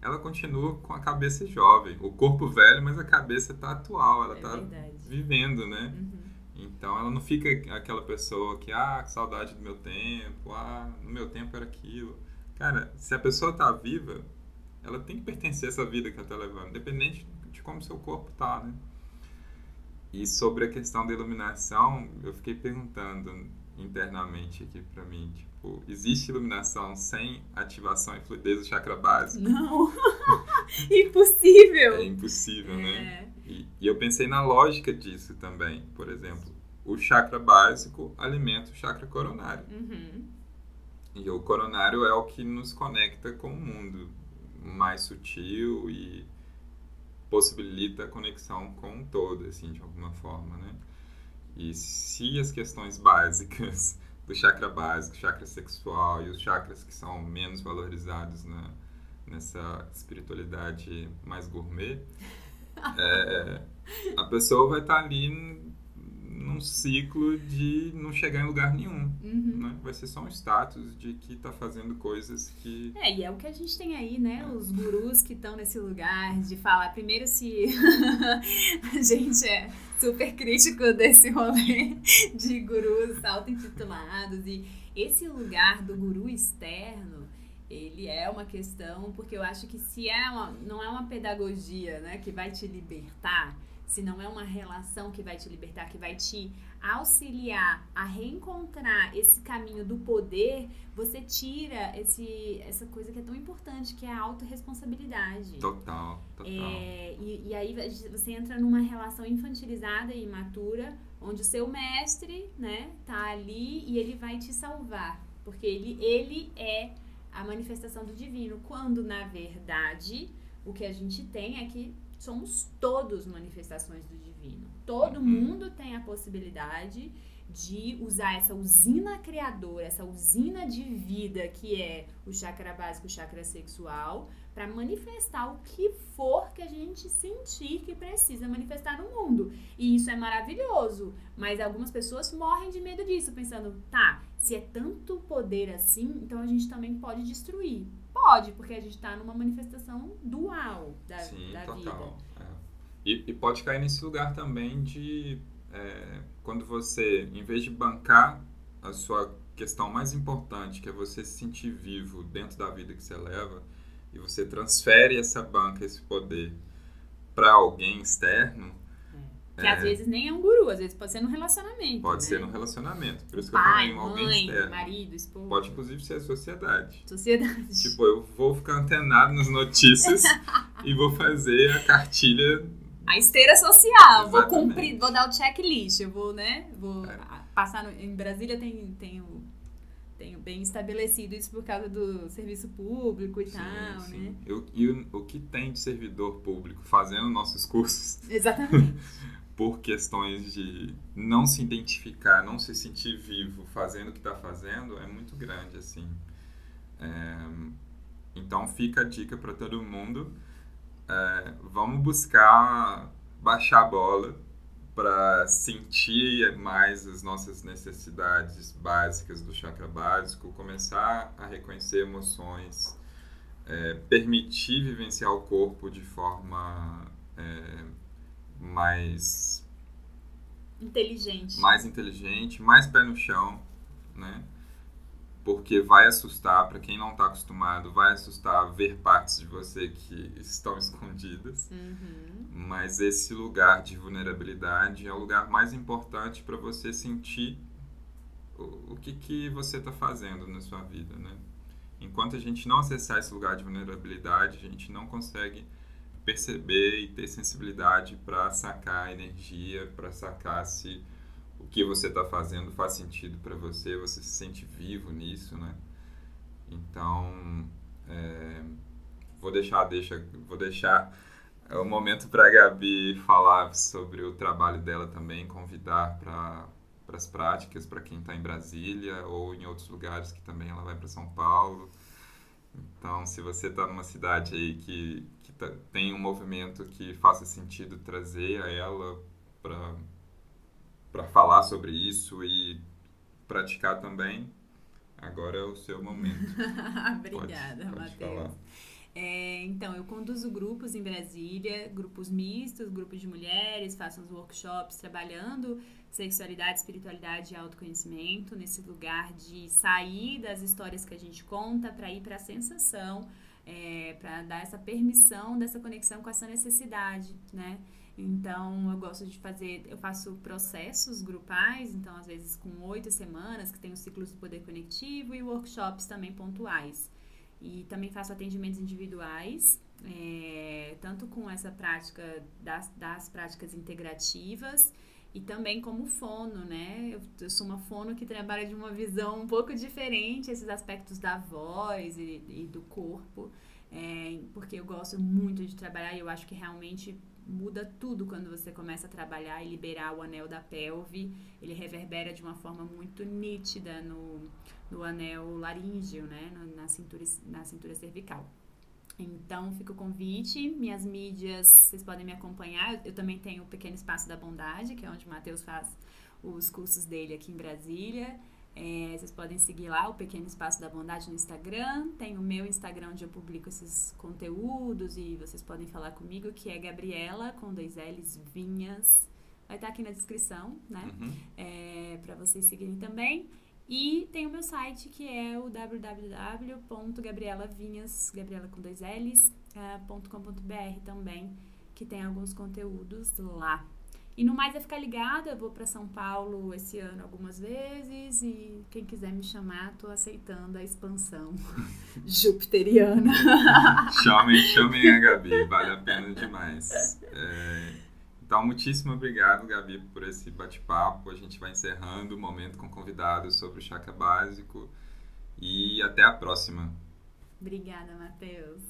ela continua com a cabeça jovem. O corpo velho, mas a cabeça está atual, ela está é vivendo, né? Uhum. Então ela não fica aquela pessoa que, ah, que saudade do meu tempo, ah, no meu tempo era aquilo. Cara, se a pessoa está viva, ela tem que pertencer a essa vida que ela está levando, independente de como seu corpo está, né? E sobre a questão da iluminação, eu fiquei perguntando internamente aqui para mim, tipo, existe iluminação sem ativação e fluidez do chakra básico? Não, impossível. É impossível, né? é. né? E, e, eu pensei na lógica disso também. Por exemplo, o chakra básico alimenta o chakra coronário. Uhum. E o coronário é o que nos conecta com o mundo mais sutil e possibilita a conexão com o todo, assim, de alguma forma, né? E se as questões básicas do chakra básico, chakra sexual e os chakras que são menos valorizados na, nessa espiritualidade mais gourmet, é, a pessoa vai estar tá ali num ciclo de não chegar em lugar nenhum. Uhum. Né? Vai ser só um status de que está fazendo coisas que. É, e é o que a gente tem aí, né? É. Os gurus que estão nesse lugar de falar. Primeiro, se a gente é super crítico desse rolê de gurus auto-intitulados. E esse lugar do guru externo ele é uma questão porque eu acho que se é uma, não é uma pedagogia né que vai te libertar se não é uma relação que vai te libertar, que vai te auxiliar a reencontrar esse caminho do poder, você tira esse, essa coisa que é tão importante, que é a autorresponsabilidade. Total, total. É, e, e aí você entra numa relação infantilizada e imatura, onde o seu mestre, né, tá ali e ele vai te salvar. Porque ele, ele é a manifestação do divino, quando na verdade o que a gente tem é que somos todos manifestações do divino. Todo uhum. mundo tem a possibilidade de usar essa usina criadora, essa usina de vida que é o chakra básico, o chakra sexual, para manifestar o que for que a gente sentir que precisa manifestar no mundo. E isso é maravilhoso, mas algumas pessoas morrem de medo disso, pensando, tá, se é tanto poder assim, então a gente também pode destruir. Pode, porque a gente está numa manifestação dual da, Sim, da total. vida. É. E, e, pode cair nesse lugar também de é, quando você, em vez de bancar a sua questão mais importante, que é você se sentir vivo dentro da vida que você leva, e você transfere essa banca, esse poder para alguém externo, que é. às vezes nem é um guru, às vezes pode ser no relacionamento. Pode né? ser no relacionamento. Por isso Pai, que eu falei, um alguém mãe, externo. marido, esposa. Pode inclusive ser a sociedade. Sociedade. Tipo, eu vou ficar antenado nas notícias e vou fazer a cartilha. A esteira social. Exatamente. Vou cumprir, vou dar o checklist. Eu vou, né? Vou é. passar no, em Brasília tem, tem o tenho bem estabelecido isso por causa do serviço público e sim, tal, sim. né? Eu, e o, o que tem de servidor público fazendo nossos cursos? Exatamente. por questões de não se identificar, não se sentir vivo fazendo o que está fazendo, é muito grande, assim. É, então fica a dica para todo mundo. É, vamos buscar baixar a bola para sentir mais as nossas necessidades básicas do chakra básico, começar a reconhecer emoções, é, permitir vivenciar o corpo de forma é, mais inteligente, mais inteligente, mais pé no chão, né? Porque vai assustar para quem não está acostumado, vai assustar ver partes de você que estão escondidas. Uhum. Mas esse lugar de vulnerabilidade é o lugar mais importante para você sentir o, o que que você está fazendo na sua vida, né? Enquanto a gente não acessar esse lugar de vulnerabilidade, a gente não consegue perceber e ter sensibilidade para sacar a energia, para sacar se o que você está fazendo faz sentido para você, você se sente vivo nisso, né? Então, é, vou deixar, deixa, vou deixar o momento para a Gabi falar sobre o trabalho dela também, convidar para as práticas para quem está em Brasília ou em outros lugares que também ela vai para São Paulo. Então, se você está numa cidade aí que tem um movimento que faça sentido trazer a ela para para falar sobre isso e praticar também, agora é o seu momento. Obrigada, Matheus. É, então, eu conduzo grupos em Brasília, grupos mistos, grupos de mulheres, faço uns workshops trabalhando sexualidade, espiritualidade e autoconhecimento, nesse lugar de sair das histórias que a gente conta para ir para a sensação, é, para dar essa permissão dessa conexão com essa necessidade, né? Então, eu gosto de fazer, eu faço processos grupais, então, às vezes com oito semanas, que tem os ciclos do poder conectivo, e workshops também pontuais. E também faço atendimentos individuais, é, tanto com essa prática das, das práticas integrativas, e também como fono, né? Eu, eu, sou uma fono que trabalha de uma visão um pouco diferente, esses aspectos da voz e, e do corpo, é, porque eu gosto muito de trabalhar e eu acho que realmente muda tudo quando você começa a trabalhar e liberar o anel da pelve. Ele reverbera de uma forma muito nítida no, no anel laríngeo, né? Na, cintura, na cintura cervical. Então, fica o convite. Minhas mídias, vocês podem me acompanhar. Eu também tenho o Pequeno Espaço da Bondade, que é onde o Matheus faz os cursos dele aqui em Brasília. É, vocês podem seguir lá o Pequeno Espaço da Bondade no Instagram. Tem o meu Instagram onde eu publico esses conteúdos e vocês podem falar comigo, que é Gabriela, com dois L's, Vinhas. Vai estar aqui na descrição, né? Uhum. É, para vocês seguirem também. E tem o meu site que é o www.gabrielavinhas, Gabriela com dois L's, uh, também, que tem alguns conteúdos lá. E no mais é ficar ligado, eu vou para São Paulo esse ano algumas vezes e quem quiser me chamar, tô aceitando a expansão jupiteriana. chamem, chamem a Gabi, vale a pena demais. É, então, muitíssimo obrigado, Gabi, por esse bate-papo. A gente vai encerrando o momento com convidados sobre o chakra básico e até a próxima. Obrigada, Matheus.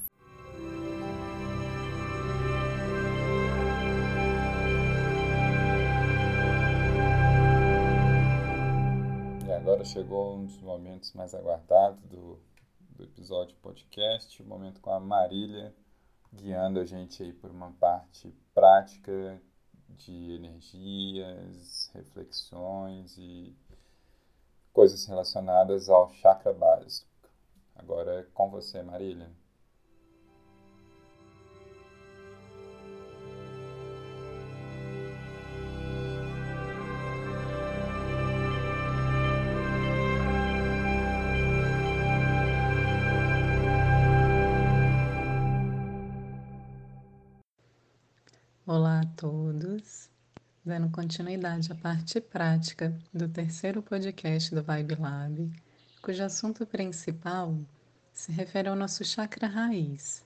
agora chegou um dos momentos mais aguardados do, do episódio podcast, o momento com a Marília guiando a gente aí por uma parte prática de energias, reflexões e coisas relacionadas ao chakra básico. Agora é com você, Marília. Todos, dando continuidade à parte prática do terceiro podcast do Vibe Lab, cujo assunto principal se refere ao nosso chakra raiz.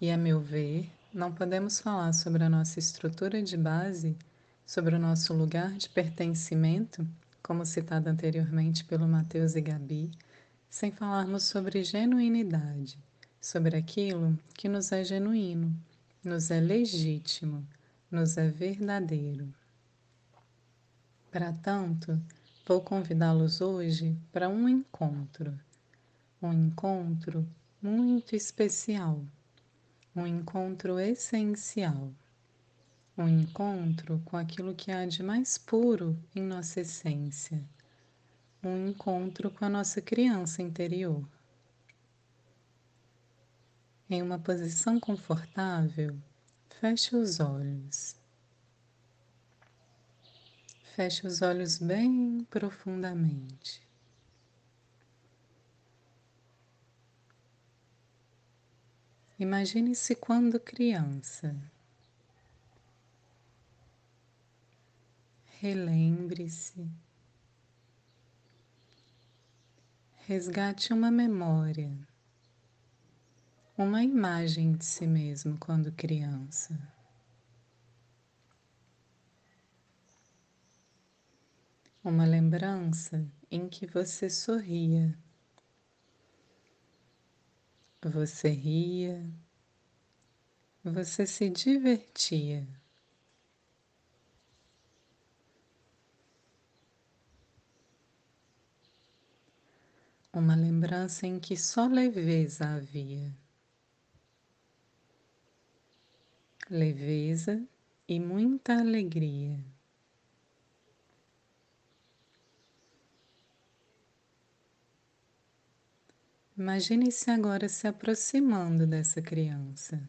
E, a meu ver, não podemos falar sobre a nossa estrutura de base, sobre o nosso lugar de pertencimento, como citado anteriormente pelo Mateus e Gabi, sem falarmos sobre genuinidade, sobre aquilo que nos é genuíno, nos é legítimo nos é verdadeiro. Para tanto, vou convidá-los hoje para um encontro, um encontro muito especial, um encontro essencial, um encontro com aquilo que há de mais puro em nossa essência, um encontro com a nossa criança interior. Em uma posição confortável, Feche os olhos. Feche os olhos bem profundamente. Imagine-se quando criança. Relembre-se. Resgate uma memória uma imagem de si mesmo quando criança. Uma lembrança em que você sorria, você ria, você se divertia. Uma lembrança em que só leveza havia. leveza e muita alegria. Imagine-se agora se aproximando dessa criança.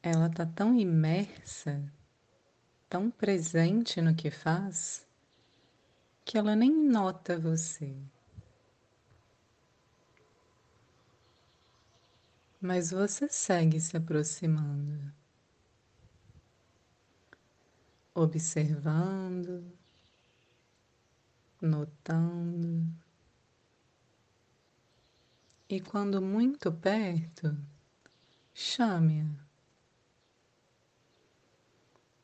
Ela está tão imersa, tão presente no que faz, que ela nem nota você. Mas você segue se aproximando, observando, notando. E quando muito perto, chame-a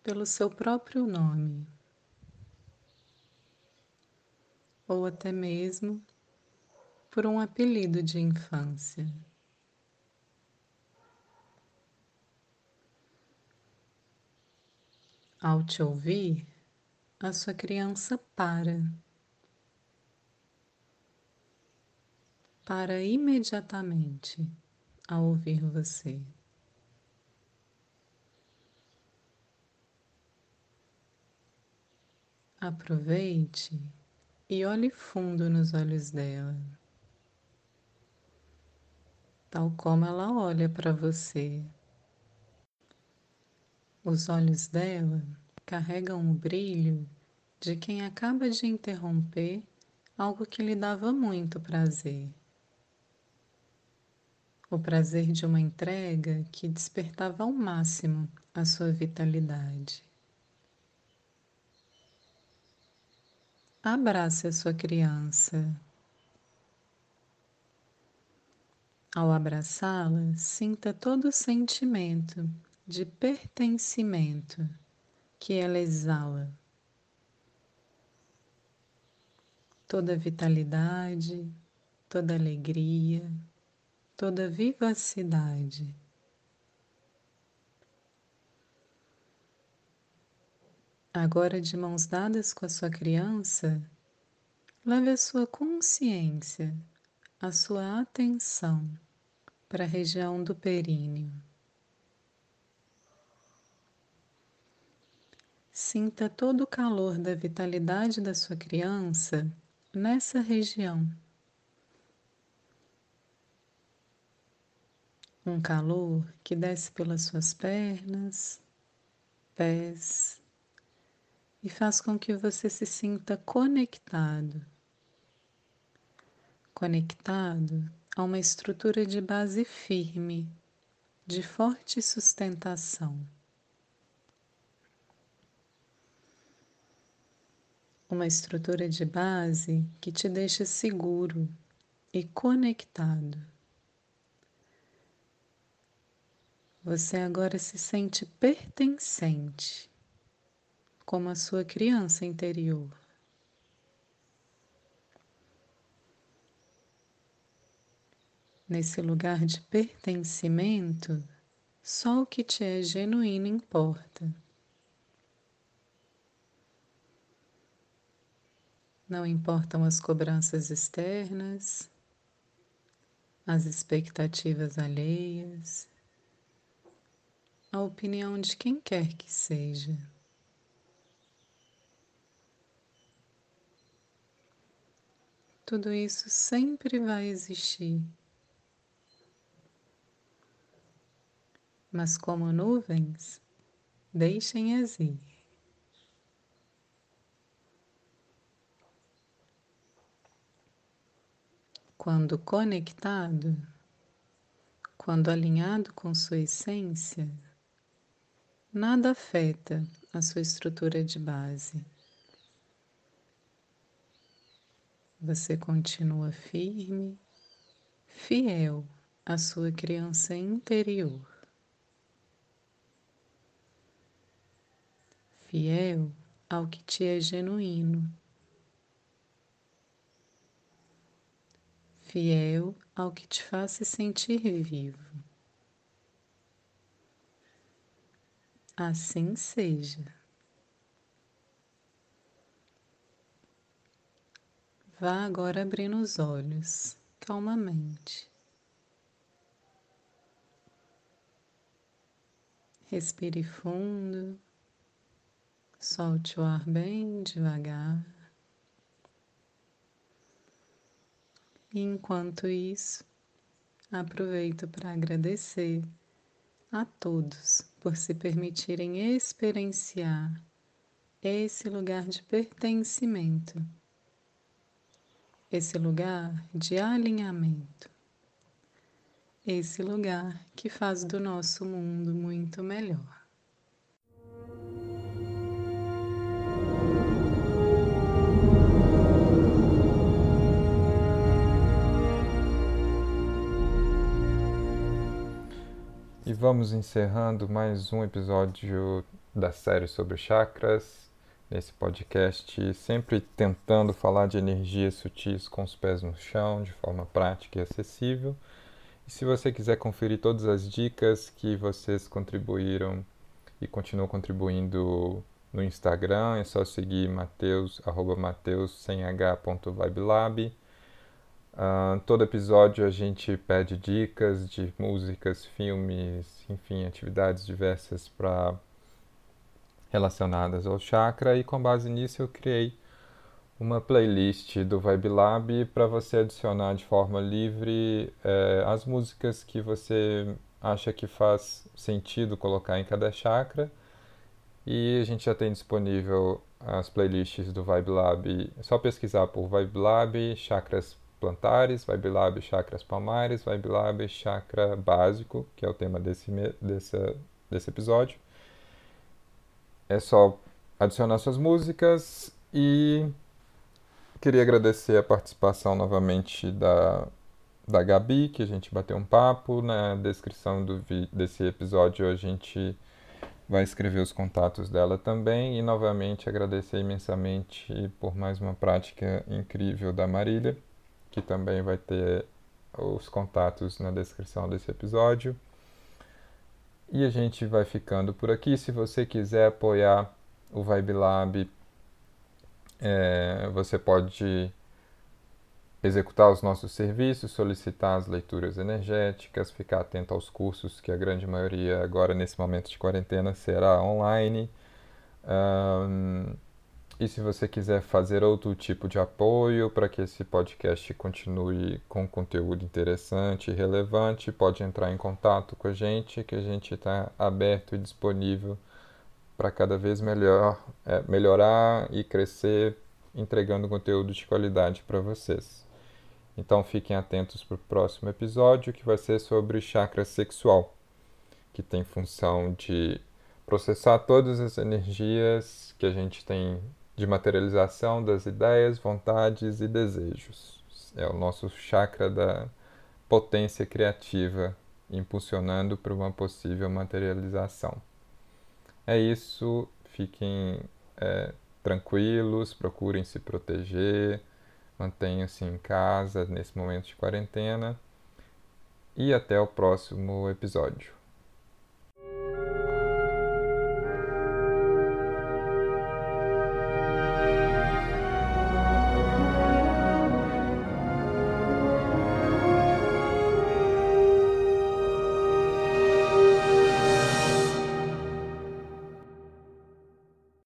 pelo seu próprio nome, ou até mesmo por um apelido de infância. Ao te ouvir, a sua criança para. Para imediatamente ao ouvir você. Aproveite e olhe fundo nos olhos dela, tal como ela olha para você. Os olhos dela carregam o brilho de quem acaba de interromper algo que lhe dava muito prazer. O prazer de uma entrega que despertava ao máximo a sua vitalidade. Abrace a sua criança. Ao abraçá-la, sinta todo o sentimento de pertencimento que ela exala. Toda vitalidade, toda alegria, toda vivacidade. Agora, de mãos dadas com a sua criança, leve a sua consciência, a sua atenção para a região do períneo. Sinta todo o calor da vitalidade da sua criança nessa região. Um calor que desce pelas suas pernas, pés e faz com que você se sinta conectado. Conectado a uma estrutura de base firme, de forte sustentação. Uma estrutura de base que te deixa seguro e conectado. Você agora se sente pertencente, como a sua criança interior. Nesse lugar de pertencimento, só o que te é genuíno importa. Não importam as cobranças externas, as expectativas alheias, a opinião de quem quer que seja. Tudo isso sempre vai existir. Mas, como nuvens, deixem-as ir. Quando conectado, quando alinhado com sua essência, nada afeta a sua estrutura de base. Você continua firme, fiel à sua criança interior. Fiel ao que te é genuíno fiel ao que te faça sentir vivo. Assim seja. Vá agora abrindo os olhos calmamente. Respire fundo, solte o ar bem devagar. E enquanto isso, aproveito para agradecer a todos por se permitirem experienciar esse lugar de pertencimento, esse lugar de alinhamento, esse lugar que faz do nosso mundo muito melhor. E vamos encerrando mais um episódio da série sobre chakras, nesse podcast, sempre tentando falar de energias sutis com os pés no chão, de forma prática e acessível. E se você quiser conferir todas as dicas que vocês contribuíram e continuam contribuindo no Instagram, é só seguir Mateus, Mateus, sem h, ponto, vibelab. Uh, todo episódio a gente pede dicas de músicas, filmes, enfim, atividades diversas para relacionadas ao chakra e com base nisso eu criei uma playlist do Vibe Lab para você adicionar de forma livre eh, as músicas que você acha que faz sentido colocar em cada chakra. E a gente já tem disponível as playlists do Vibe Lab. É só pesquisar por Vibe Lab, chakras plantares, Vibe Lab chakras palmares, Vibe Lab chakra básico, que é o tema desse, desse, desse episódio. É só adicionar suas músicas e queria agradecer a participação novamente da, da Gabi, que a gente bateu um papo. Na descrição do desse episódio a gente vai escrever os contatos dela também. E novamente agradecer imensamente por mais uma prática incrível da Marília que também vai ter os contatos na descrição desse episódio. E a gente vai ficando por aqui. Se você quiser apoiar o Vibe Lab, é, você pode executar os nossos serviços, solicitar as leituras energéticas, ficar atento aos cursos, que a grande maioria agora nesse momento de quarentena será online. Um, e se você quiser fazer outro tipo de apoio para que esse podcast continue com conteúdo interessante e relevante, pode entrar em contato com a gente, que a gente está aberto e disponível para cada vez melhor, é, melhorar e crescer, entregando conteúdo de qualidade para vocês. Então fiquem atentos para o próximo episódio, que vai ser sobre chakra sexual, que tem função de processar todas as energias que a gente tem de materialização das ideias, vontades e desejos. É o nosso chakra da potência criativa, impulsionando para uma possível materialização. É isso, fiquem é, tranquilos, procurem se proteger, mantenham-se em casa nesse momento de quarentena e até o próximo episódio.